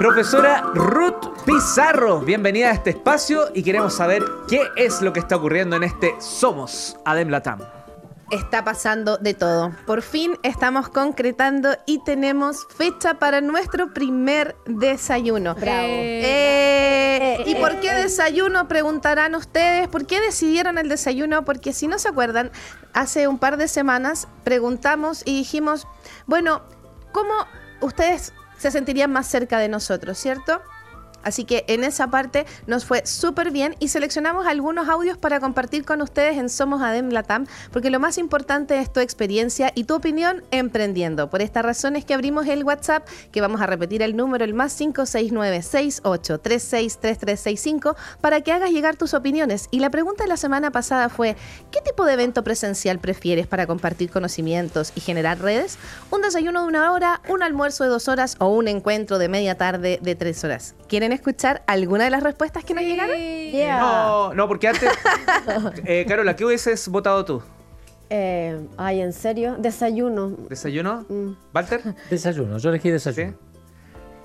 Profesora Ruth Pizarro, bienvenida a este espacio y queremos saber qué es lo que está ocurriendo en este Somos Adem Latam. Está pasando de todo. Por fin estamos concretando y tenemos fecha para nuestro primer desayuno. Bravo. Eh, ¿Y eh, por qué eh. desayuno? Preguntarán ustedes. ¿Por qué decidieron el desayuno? Porque si no se acuerdan, hace un par de semanas preguntamos y dijimos, bueno, ¿cómo ustedes se sentirían más cerca de nosotros, cierto? Así que en esa parte nos fue súper bien y seleccionamos algunos audios para compartir con ustedes en Somos Adem Latam, porque lo más importante es tu experiencia y tu opinión emprendiendo. Por esta razón es que abrimos el WhatsApp, que vamos a repetir el número, el más 569-68363365, para que hagas llegar tus opiniones. Y la pregunta de la semana pasada fue, ¿qué tipo de evento presencial prefieres para compartir conocimientos y generar redes? ¿Un desayuno de una hora, un almuerzo de dos horas o un encuentro de media tarde de tres horas? ¿Quieren escuchar alguna de las respuestas que nos llegaron? Yeah. No, no, porque antes. Eh, Carola, ¿qué hubieses votado tú? Eh, ay, ¿en serio? Desayuno. ¿Desayuno? Mm. ¿Walter? Desayuno, yo elegí ¿Sí? desayuno.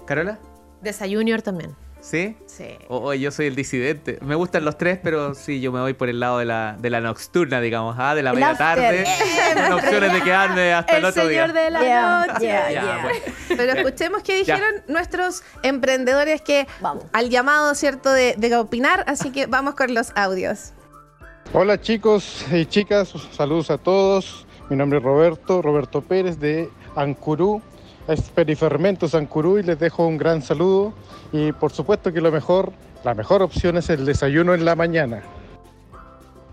¿Carola? Desayunior también. ¿Sí? Sí. O o yo soy el disidente. Me gustan los tres, pero sí, yo me voy por el lado de la, de la nocturna, digamos, ¿ah? de la El media tarde. Con opciones de quedarme hasta el, otro día. de la Yeah, noche. yeah, Ya, yeah. bueno. Pero escuchemos qué dijeron nuestros emprendedores que Vamos. al llamado, ¿cierto?, de, de opinar, así que vamos con los audios. Hola chicos y chicas, saludos a todos. Mi nombre es Roberto, Roberto Pérez de Ancurú, es Perifermentos Ancurú y les dejo un gran saludo. Y por supuesto que lo mejor, la mejor opción es el desayuno en la mañana.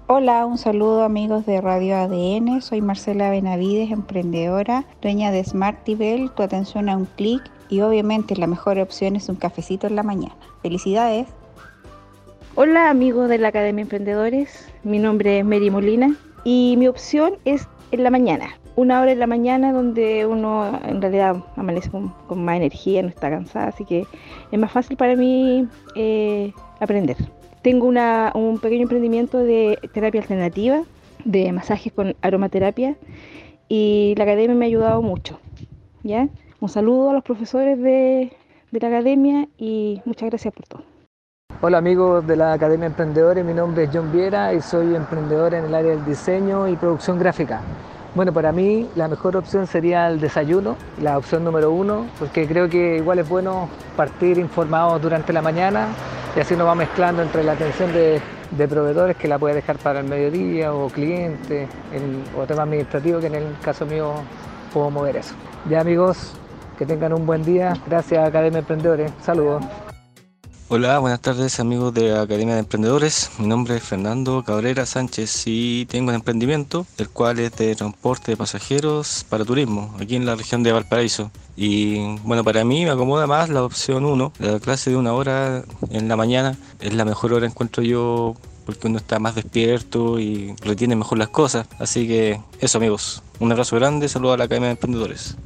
Hola, un saludo amigos de Radio ADN. Soy Marcela Benavides, emprendedora, dueña de Smart Tibel, tu atención a un clic y obviamente la mejor opción es un cafecito en la mañana. Felicidades. Hola amigos de la Academia Emprendedores, mi nombre es Mary Molina y mi opción es en la mañana, una hora en la mañana donde uno en realidad amanece con, más energía, no está cansada, así que es más fácil para mí eh, aprender. Tengo una- un pequeño emprendimiento de terapia alternativa, de masajes con aromaterapia y la academia me ha ayudado mucho. ¿ya? Un saludo a los profesores de, de la academia y muchas gracias por todo. Hola amigos de la Academia Emprendedores, mi nombre es John Viera y soy emprendedor en el área del diseño y producción gráfica. Bueno, para mí la mejor opción sería el desayuno, la opción número uno, porque creo que igual es bueno partir informados durante la mañana y así nos va mezclando entre la atención de, proveedores que la puede dejar para el mediodía o clientes o tema administrativo que en el caso mío puedo mover eso. Ya amigos, que tengan un buen día. Gracias Academia Emprendedores. Saludos. Hola, buenas tardes amigos de Academia de Emprendedores. Mi nombre es Fernando Cabrera Sánchez y tengo un emprendimiento, el cual es de transporte de pasajeros para turismo, aquí en la región de Valparaíso. Y bueno, para mí me acomoda más la opción 1, la clase de una hora en la mañana. Es la mejor hora, encuentro yo, porque uno está más despierto y retiene mejor las cosas. Así que eso amigos, un abrazo grande, saludos a la Academia de Emprendedores.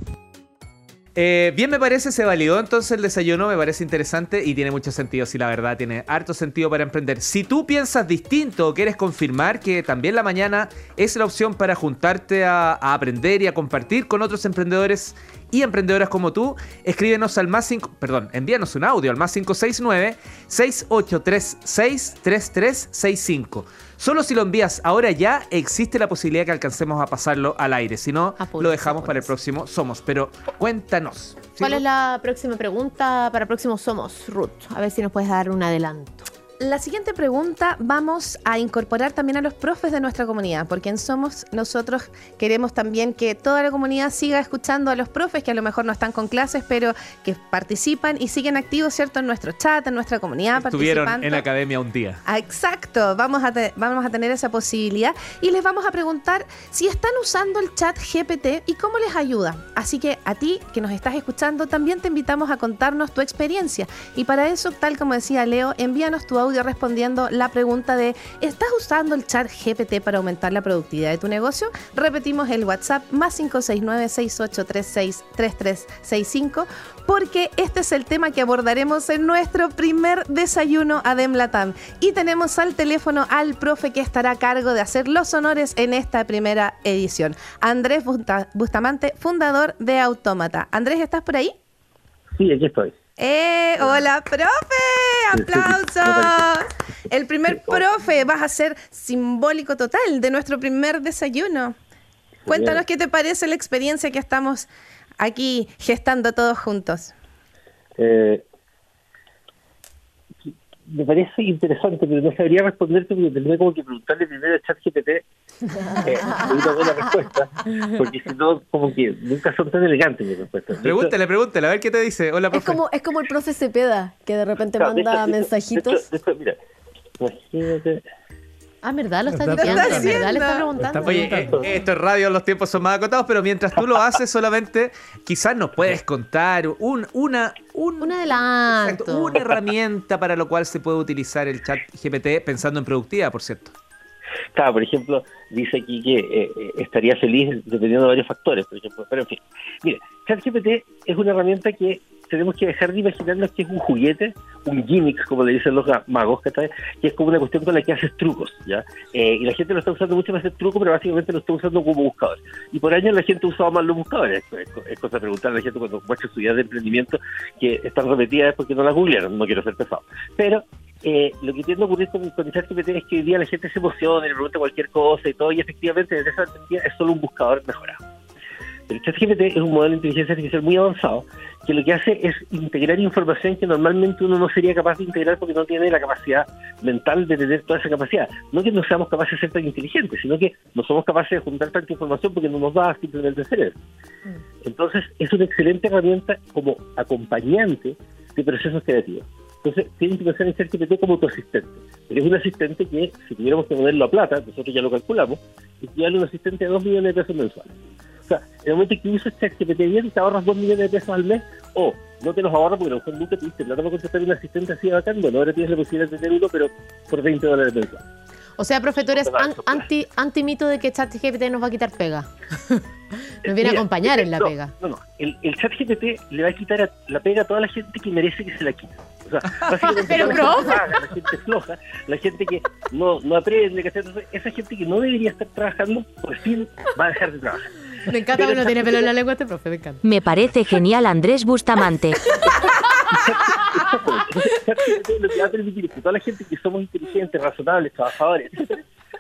Eh, bien me parece, se validó entonces el desayuno, me parece interesante y tiene mucho sentido, sí, la verdad, tiene harto sentido para emprender. Si tú piensas distinto o quieres confirmar que también la mañana es la opción para juntarte a, a aprender y a compartir con otros emprendedores y emprendedoras como tú, escríbenos al más 5, perdón, envíanos un audio al más 569 6836 3365. Solo si lo envías ahora ya, existe la posibilidad que alcancemos a pasarlo al aire. Si no, lo dejamos para el apúrense. próximo Somos. Pero cuéntanos. ¿sí? ¿Cuál es la próxima pregunta para el próximo Somos, Ruth? A ver si nos puedes dar un adelanto. La siguiente pregunta vamos a incorporar también a los profes de nuestra comunidad, porque en Somos nosotros queremos también que toda la comunidad siga escuchando a los profes que a lo mejor no están con clases, pero que participan y siguen activos, ¿cierto? En nuestro chat, en nuestra comunidad. Estuvieron participando. en la academia un día. Ah, Exacto, vamos a, te- vamos a tener esa posibilidad y les vamos a preguntar si están usando el chat GPT y cómo les ayuda. Así que a ti que nos estás escuchando también te invitamos a contarnos tu experiencia y para eso, tal como decía Leo, envíanos tu audio respondiendo la pregunta de ¿estás usando el chat GPT para aumentar la productividad de tu negocio? Repetimos el WhatsApp más 569-6836-3365 porque este es el tema que abordaremos en nuestro primer desayuno Adem Latam. Y tenemos al teléfono al profe que estará a cargo de hacer los honores en esta primera edición. Andrés Busta- Bustamante, fundador de Autómata. Andrés, ¿estás por ahí? Sí, aquí estoy. ¡Eh! ¡Hola, profe! ¡Aplausos! El primer profe, vas a ser simbólico total de nuestro primer desayuno. Cuéntanos qué te parece la experiencia que estamos aquí gestando todos juntos. Eh, me parece interesante, pero no sabría responderte porque tendría como que preguntarle primero a ChatGPT eh, una buena respuesta, porque si no, como que nunca son tan elegantes mis respuestas. Pregúntale, pregúntale, a ver qué te dice. Hola, Es como, es como el profe Cepeda, que de repente manda hecho- de hecho- mensajitos. de hecho- de hecho, mira, imagínate. Ah, ¿verdad? Lo está diciendo. ¿Verdad? Le está preguntando. Oye, eh, esto es radio, los tiempos son más acotados, pero mientras tú lo haces solamente, quizás nos puedes contar un, una, un, Un adelanto. exacto, una herramienta para lo cual se puede utilizar el chat GPT pensando en productividad, por cierto. Por ejemplo, dice aquí que eh, eh, estaría feliz dependiendo de varios factores, por ejemplo. Pero en fin, mire, ChatGPT es una herramienta que tenemos que dejar de imaginarnos que es un juguete, un gimmick, como le dicen los magos, que es como una cuestión con la que haces trucos, ¿ya? Eh, y la gente lo está usando mucho para hacer trucos, pero básicamente lo está usando como buscador. Y por años la gente usaba más los buscadores. Es, es- cosa de preguntarle a la gente cuando muestra sus ideas de emprendimiento que están repetidas porque no las googlearon, no quiero ser pesado. Pero eh, lo que tiende a ocurrir con, con ChatGPT es que hoy día la gente se emociona y le pregunta cualquier cosa y todo, y efectivamente desde esa perspectiva es solo un buscador mejorado. El ChatGPT es un modelo de inteligencia artificial muy avanzado que lo que hace es integrar información que normalmente uno no sería capaz de integrar porque no tiene la capacidad mental de tener toda esa capacidad. No que no seamos capaces de ser tan inteligentes, sino que no somos capaces de juntar tanta información porque no nos da simplemente el cerebro. Entonces, es una excelente herramienta como acompañante de procesos creativos. Entonces, tienen que pensar en ChatGPT como tu asistente. Pero es un asistente que, si tuviéramos que ponerlo a plata, nosotros ya lo calculamos, equivale a un asistente de 2 millones de pesos mensuales. O sea, en el momento que usas ChatGPT bien, te ahorras 2 millones de pesos al mes, o no te los ahorras porque a lo mejor nunca tuviste plata para contratar un asistente así de bacán, bueno, ahora tienes la posibilidad de tener uno, pero por 20 dólares mensuales. O sea, profe, tú eres an- anti, anti mito de que ChatGPT nos va a quitar pega. nos viene a Mira, acompañar en la no, pega. No, no. El, el chat GPT le va a quitar a- la pega a toda la gente que merece que se la quite. O sea, básicamente Pero, la gente vaga, la gente floja, la gente que no, no aprende, que hacer, esa gente que no debería estar trabajando, por fin va a dejar de trabajar. Me encanta que no tiene pelo en la lengua este profe, me encanta. Me parece genial Andrés Bustamante. Lo que va a permitir es que toda la gente que somos inteligentes, razonables, trabajadores,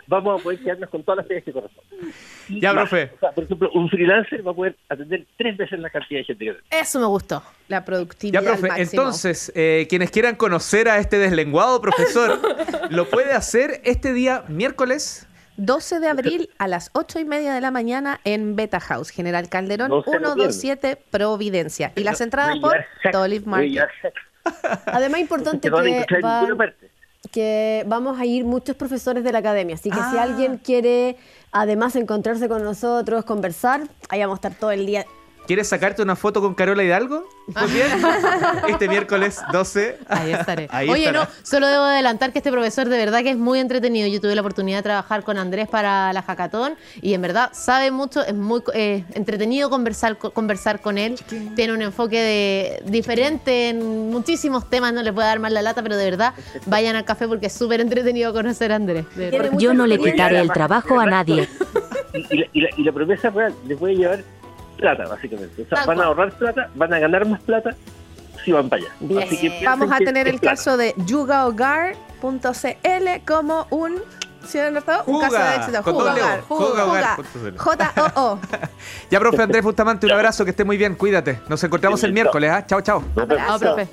vamos a poder quedarnos con todas las pegas que corresponden. Ya, más. profe. O sea, por ejemplo, un freelancer va a poder atender tres veces la cantidad de gente que tiene. Eso me gustó. La productividad. Ya, profe, al máximo. entonces, eh, quienes quieran conocer a este deslenguado profesor, lo puede hacer este día miércoles. 12 de abril a las 8 y media de la mañana en Beta House, General Calderón No se lo 127 Providencia. Y las entradas por llevar Market. Además, importante que vamos a ir muchos profesores de la academia. Así que si Ah. alguien quiere, además, encontrarse con nosotros, conversar, ahí vamos a estar todo el día. ¿Quieres sacarte una foto con Carola Hidalgo? Pues bien, este miércoles 12. Ahí estaré. Ahí Oye, estará. no, solo debo adelantar que este profesor de verdad que es muy entretenido. Yo tuve la oportunidad de trabajar con Andrés para la hackathon y en verdad sabe mucho, es muy eh, entretenido conversar, co- conversar con él. Tiene un enfoque de, diferente en muchísimos temas, no le puedo dar más la lata, pero de verdad vayan al café porque es súper entretenido conocer a Andrés. Yo no le quitaré el trabajo a nadie. Y, y la, y la- y la promesa real les voy a llevar plata, básicamente. O sea, van a ahorrar plata, van a ganar más plata si van para allá. Bien. Así que Vamos a tener el plata. caso de yugahogar.cl como un, un Juga, caso de éxito. con doble O, Jugahogar. jugahogar. Juga. J-O-O. Ya, profe Andrés Bustamante, un abrazo, que esté muy bien, cuídate. Nos encontramos el miércoles, ¿ah? Chao, chao. Vemos. Ah, profe.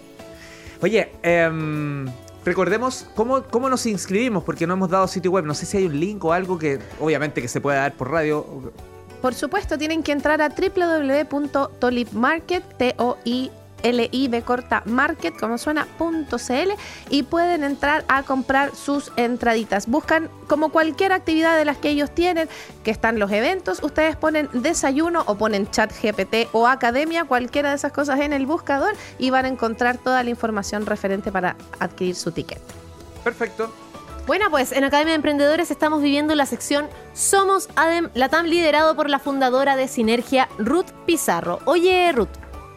Oye, em, recordemos cómo, cómo nos inscribimos, porque no hemos dado sitio web. No sé si hay un link o algo que, obviamente, que se pueda dar por radio. Por supuesto, tienen que entrar a www.tolipmarket, t o i l i b corta market, como suena, y pueden entrar a comprar sus entraditas. Buscan como cualquier actividad de las que ellos tienen, que están los eventos, ustedes ponen desayuno o ponen chat GPT o academia, cualquiera de esas cosas en el buscador y van a encontrar toda la información referente para adquirir su ticket. Perfecto. Bueno, pues en Academia de Emprendedores estamos viviendo la sección Somos ADEM Latam, liderado por la fundadora de Sinergia, Ruth Pizarro. Oye, Ruth,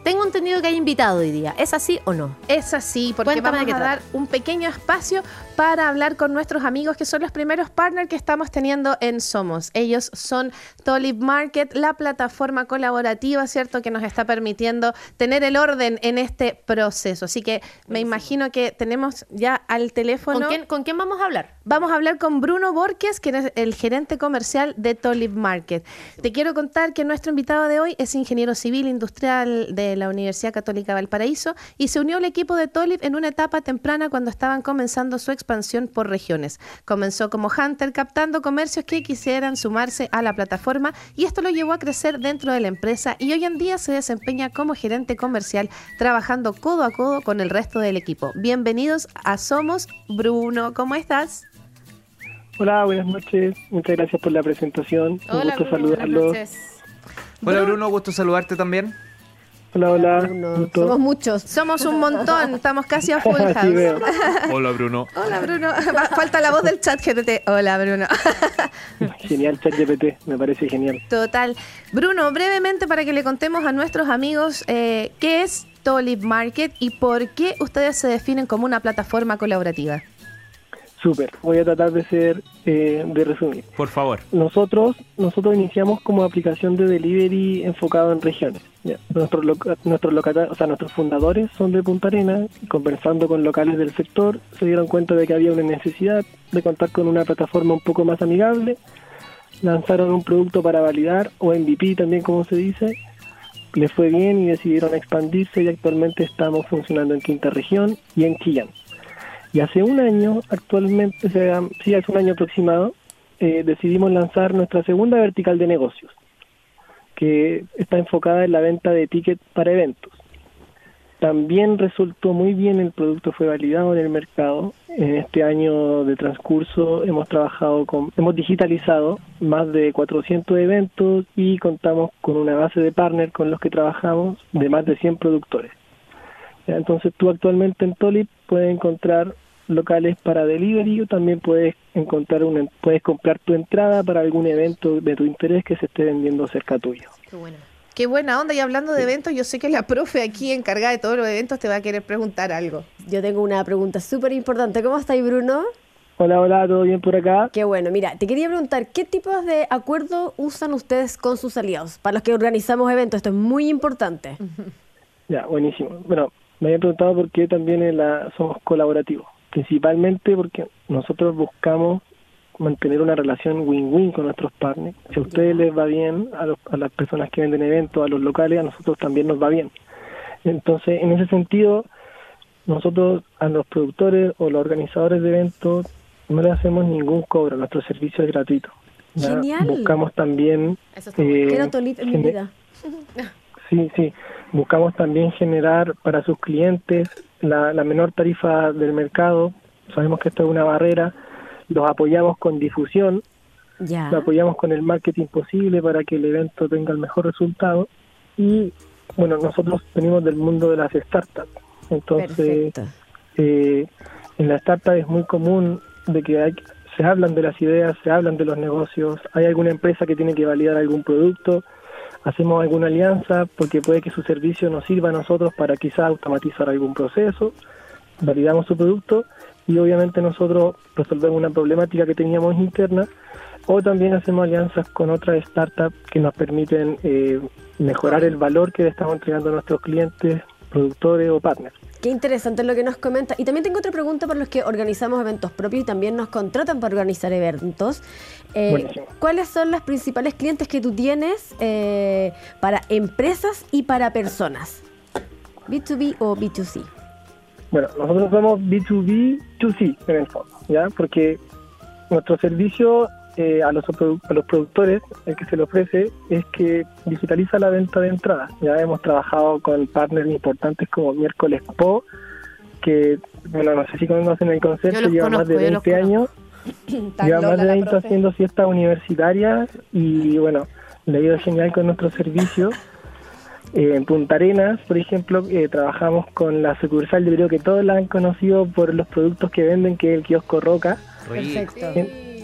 tengo entendido que hay invitado hoy día. ¿Es así o no? Es así, porque Cuéntame vamos a dar un pequeño espacio para hablar con nuestros amigos que son los primeros partners que estamos teniendo en Somos. Ellos son Tolib Market, la plataforma colaborativa, ¿cierto? Que nos está permitiendo tener el orden en este proceso. Así que me imagino que tenemos ya al teléfono. ¿Con quién, ¿Con quién vamos a hablar? Vamos a hablar con Bruno Borges, que es el gerente comercial de Tolib Market. Te quiero contar que nuestro invitado de hoy es ingeniero civil industrial de la Universidad Católica Valparaíso y se unió al equipo de Tolib en una etapa temprana cuando estaban comenzando su expansión por regiones. Comenzó como hunter captando comercios que quisieran sumarse a la plataforma y esto lo llevó a crecer dentro de la empresa y hoy en día se desempeña como gerente comercial trabajando codo a codo con el resto del equipo. Bienvenidos a Somos Bruno, ¿cómo estás? Hola, buenas noches. Muchas gracias por la presentación. Un gusto saludarlos. Hola Bruno, gusto saludarte también. Hola, hola. Somos muchos, somos un montón, estamos casi a full house. Hola Bruno. Hola Bruno, falta la voz del chat GPT. Hola Bruno. Genial, ChatGPT. Me parece genial. Total. Bruno, brevemente para que le contemos a nuestros amigos eh, qué es Tolib Market y por qué ustedes se definen como una plataforma colaborativa. Súper. Voy a tratar de ser, eh, de resumir. Por favor. Nosotros, nosotros iniciamos como aplicación de delivery enfocado en regiones. Ya. Nuestros, o sea, nuestros fundadores son de Punta Arenas y conversando con locales del sector se dieron cuenta de que había una necesidad de contar con una plataforma un poco más amigable. Lanzaron un producto para validar o MVP también como se dice. Les fue bien y decidieron expandirse y actualmente estamos funcionando en Quinta Región y en Chillán. Y hace un año, actualmente, o sea, sí, hace un año aproximado, eh, decidimos lanzar nuestra segunda vertical de negocios, que está enfocada en la venta de tickets para eventos. También resultó muy bien, el producto fue validado en el mercado. En este año de transcurso hemos trabajado con, hemos digitalizado más de 400 eventos y contamos con una base de partners con los que trabajamos de más de 100 productores. Entonces tú actualmente en Tolip puedes encontrar locales para delivery o también puedes encontrar una, puedes comprar tu entrada para algún evento de tu interés que se esté vendiendo cerca tuyo. Qué bueno. Qué buena onda. Y hablando de eventos, yo sé que la profe aquí encargada de todos los eventos te va a querer preguntar algo. Yo tengo una pregunta súper importante. ¿Cómo estáis, Bruno? Hola, hola, ¿todo bien por acá? Qué bueno. Mira, te quería preguntar, ¿qué tipos de acuerdo usan ustedes con sus aliados? Para los que organizamos eventos, esto es muy importante. Ya, buenísimo. Bueno, me habían preguntado por qué también en la, somos colaborativos. Principalmente porque nosotros buscamos mantener una relación win-win con nuestros partners. Si a ustedes les va bien, a, los- a las personas que venden eventos, a los locales, a nosotros también nos va bien. Entonces, en ese sentido, nosotros a los productores o los organizadores de eventos no le hacemos ningún cobro, nuestro servicio es gratuito. Genial. Buscamos también... Eso está eh, Quiero en mi vida. Sí, sí. Buscamos también generar para sus clientes la, la menor tarifa del mercado. Sabemos que esto es una barrera. Los apoyamos con difusión, Ya. los apoyamos con el marketing posible para que el evento tenga el mejor resultado. Y bueno, nosotros venimos del mundo de las startups. Entonces, eh, en la startup es muy común de que hay, se hablan de las ideas, se hablan de los negocios, hay alguna empresa que tiene que validar algún producto, hacemos alguna alianza porque puede que su servicio nos sirva a nosotros para quizás automatizar algún proceso, validamos su producto y obviamente nosotros resolvemos una problemática que teníamos interna o también hacemos alianzas con otras startups que nos permiten eh, mejorar el valor que le estamos entregando a nuestros clientes, productores o partners. Qué interesante lo que nos comenta. Y también tengo otra pregunta para los que organizamos eventos propios y también nos contratan para organizar eventos. Eh. ¿Cuáles son los principales clientes que tú tienes eh, para empresas y para personas? ¿B2B o B2C? Bueno, nosotros somos B2B, 2C en el fondo, ¿ya? Porque nuestro servicio eh, a, los, a los productores, el que se le ofrece, es que digitaliza la venta de entradas. Ya hemos trabajado con partners importantes como Miércoles Po, que, bueno, no sé si conocen el concepto, lleva más de yo los 20 años. Lleva más de la 20 profe. haciendo fiestas universitarias y bueno, le ha ido genial con nuestro servicio. Eh, en Punta Arenas, por ejemplo, eh, trabajamos con la sucursal, yo creo que todos la han conocido por los productos que venden, que es el kiosco Roca. Perfecto.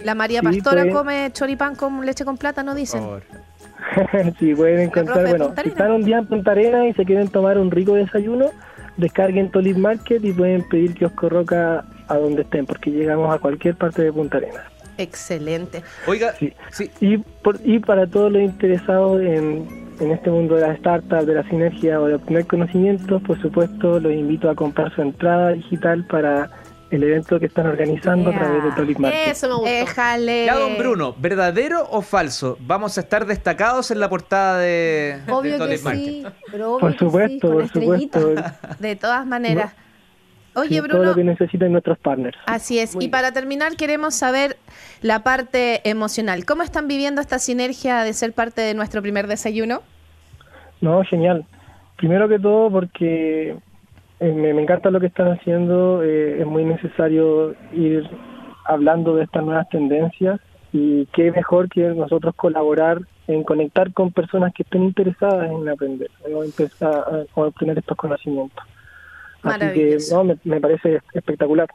La María Sí, Pastora pues. come choripán con leche con plátano, dicen. si pueden encontrar, profe de bueno, si están un día en Punta Arenas y se quieren tomar un rico desayuno, descarguen Tolip Market y pueden pedir kiosco Roca a donde estén, porque llegamos a cualquier parte de Punta Arenas. Excelente. Oiga, Sí. sí. Y, por, y para todos los interesados en, en este mundo de las startups, de la sinergia o de obtener conocimientos, por supuesto, los invito a comprar su entrada digital para el evento que están organizando a través de Tolic Market. Eso me gustó. Déjale. Ya, don Bruno, ¿verdadero o falso? Vamos a estar destacados en la portada de, de Obvio que sí, pero obvio Por que sí, supuesto, con por supuesto. De todas maneras. Oye, Sí, todo Bruno. lo que necesitan nuestros partners. Así es. y para terminar, queremos saber la parte emocional. ¿Cómo están viviendo esta sinergia de ser parte de nuestro primer desayuno? No, genial. Primero que todo porque me, me encanta lo que están haciendo, eh, es muy necesario ir hablando de estas nuevas tendencias y qué mejor que nosotros colaborar en conectar con personas que estén interesadas en aprender o empezar a, a obtener estos conocimientos. Así que no, me, me parece espectacular.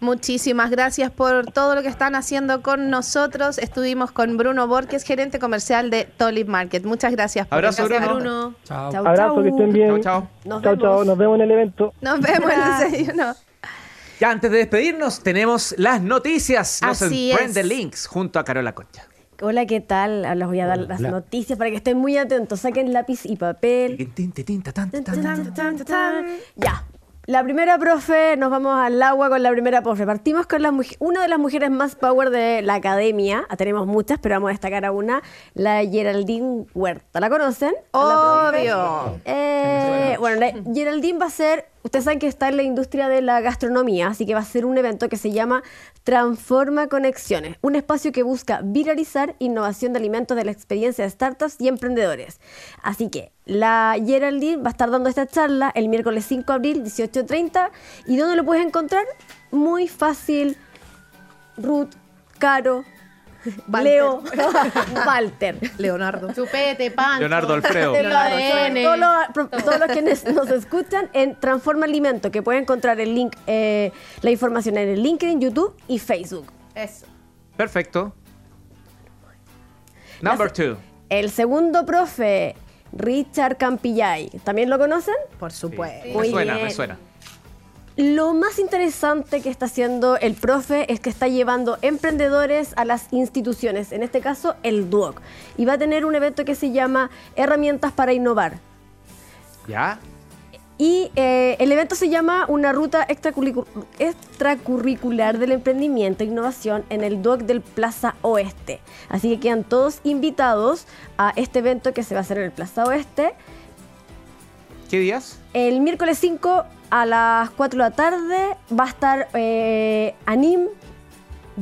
Muchísimas gracias por todo lo que están haciendo con nosotros. Estuvimos con Bruno Borges, gerente comercial de Tolip Market. Muchas gracias por Abrazo, estar. Bruno. Chao. Chau, Abrazo, chau. que estén bien. Chao, chao. Nos chao, chao, vemos. nos vemos en el evento. Nos vemos en el desayuno. Ya antes de despedirnos, tenemos las noticias. Nos Así emprende es. links junto a Carola Concha. Hola, ¿qué tal? Les voy a dar las noticias para que estén muy atentos. Saquen lápiz y papel. Ya. La primera profe, nos vamos al agua con la primera profe. Partimos con la una de las mujeres más power de la academia. Ah, Tenemos muchas, pero vamos a destacar a una, la Geraldine Huerta. ¿La conocen? La. Obvio. Eh, bueno, la Geraldine va a ser, ustedes saben que está en la industria de la gastronomía, así que va a ser un evento que se llama Transforma Conexiones, un espacio que busca viralizar innovación de alimentos de la experiencia de startups y emprendedores. Así que la Geraldine va a estar dando esta charla el miércoles 5 de abril, 18.30. ¿Y dónde lo puedes encontrar? Muy fácil. Ruth, Caro, Walter. Leo, Walter. Leonardo. Chupete, Pancho. Leonardo Alfredo. El ADN. Todos los, pro- todos los que nos, escuchan en Transforma Alimento, que pueden encontrar el link, eh, la información en el LinkedIn, YouTube y Facebook. Eso. Perfecto. Number two. El segundo profe, Richard Campillay, ¿también lo conocen? Por supuesto. Me Muy suena, bien. me suena. Lo más interesante que está haciendo el profe es que está llevando emprendedores a las instituciones, en este caso el DUOC, y va a tener un evento que se llama Herramientas para Innovar. ¿Ya? Y eh, el evento se llama Una ruta extracurricu- extracurricular del emprendimiento e innovación en el DUOC del Plaza Oeste. Así que quedan todos invitados a este evento que se va a hacer en el Plaza Oeste ¿Qué días? el miércoles 5 a las 4 de la tarde va a estar eh, Anim,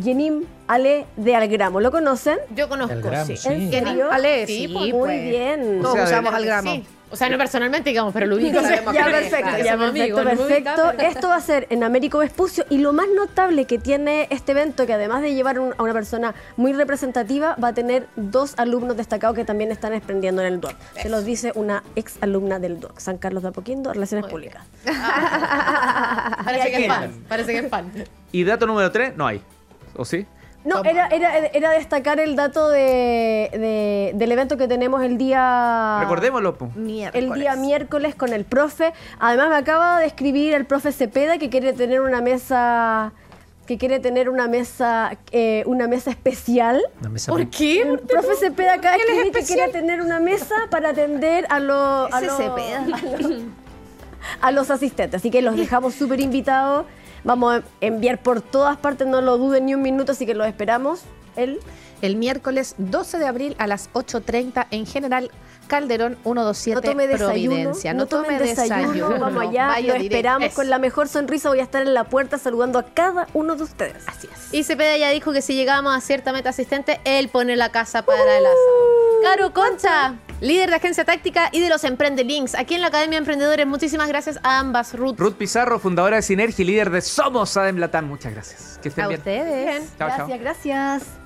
Yenim, Ale de Algramo. ¿Lo conocen? Yo conozco, El gramo, sí. sí. ¿En serio? Ale, Sí, sí, pues, Muy pues. bien. Todos O sea, usamos de- al gramo. Sí. O sea, no personalmente, digamos, pero lo único Ya, sabemos que perfecto, ya, perfecto, amigos, Esto va a ser en Américo Vespucio y lo más notable que tiene este evento, que además de llevar un- a una persona muy representativa, va a tener dos alumnos destacados que también están emprendiendo en el DUOC. Se los dice una ex alumna del DUOC, San Carlos de Apoquindo, Relaciones Muy Públicas. Parece que es fan. Parece que es fan. Y dato número tres, no hay. ¿O sí? No, era, era, era destacar el dato de, de- del evento que tenemos el día... Recordémoslo. po. Miércoles. El día miércoles con el profe. Además me acaba de escribir el profe Cepeda que quiere tener una mesa que quiere tener una mesa eh, una mesa especial. Una mesa ¿Por qué? El profe Cepeda acaba de escribir que quiere tener una mesa para atender a los a Ese los- Cepeda. a los- a los asistentes. Así que los dejamos súper invitados. Vamos a enviar por todas partes, no lo duden ni un minuto, así que los esperamos. El El miércoles 12 de abril a las 8.30 en General Calderón 127 no tome desayuno, Providencia. no, tome desayuno, vamos allá, lo esperamos con la mejor sonrisa, voy a estar en la puerta saludando a cada uno de ustedes. Así es. Y Cepeda ya dijo que si llegamos a cierta meta asistente, él pone la casa para el asado. Caro Concha, líder de agencia táctica y de los Emprende Links, aquí en la Academia de Emprendedores. Muchísimas gracias a ambas, Ruth. Ruth Pizarro, fundadora de Sinergia y líder de Somos Adem Latam. Muchas gracias. Que estén A bien. ustedes. Chao. gracias, gracias.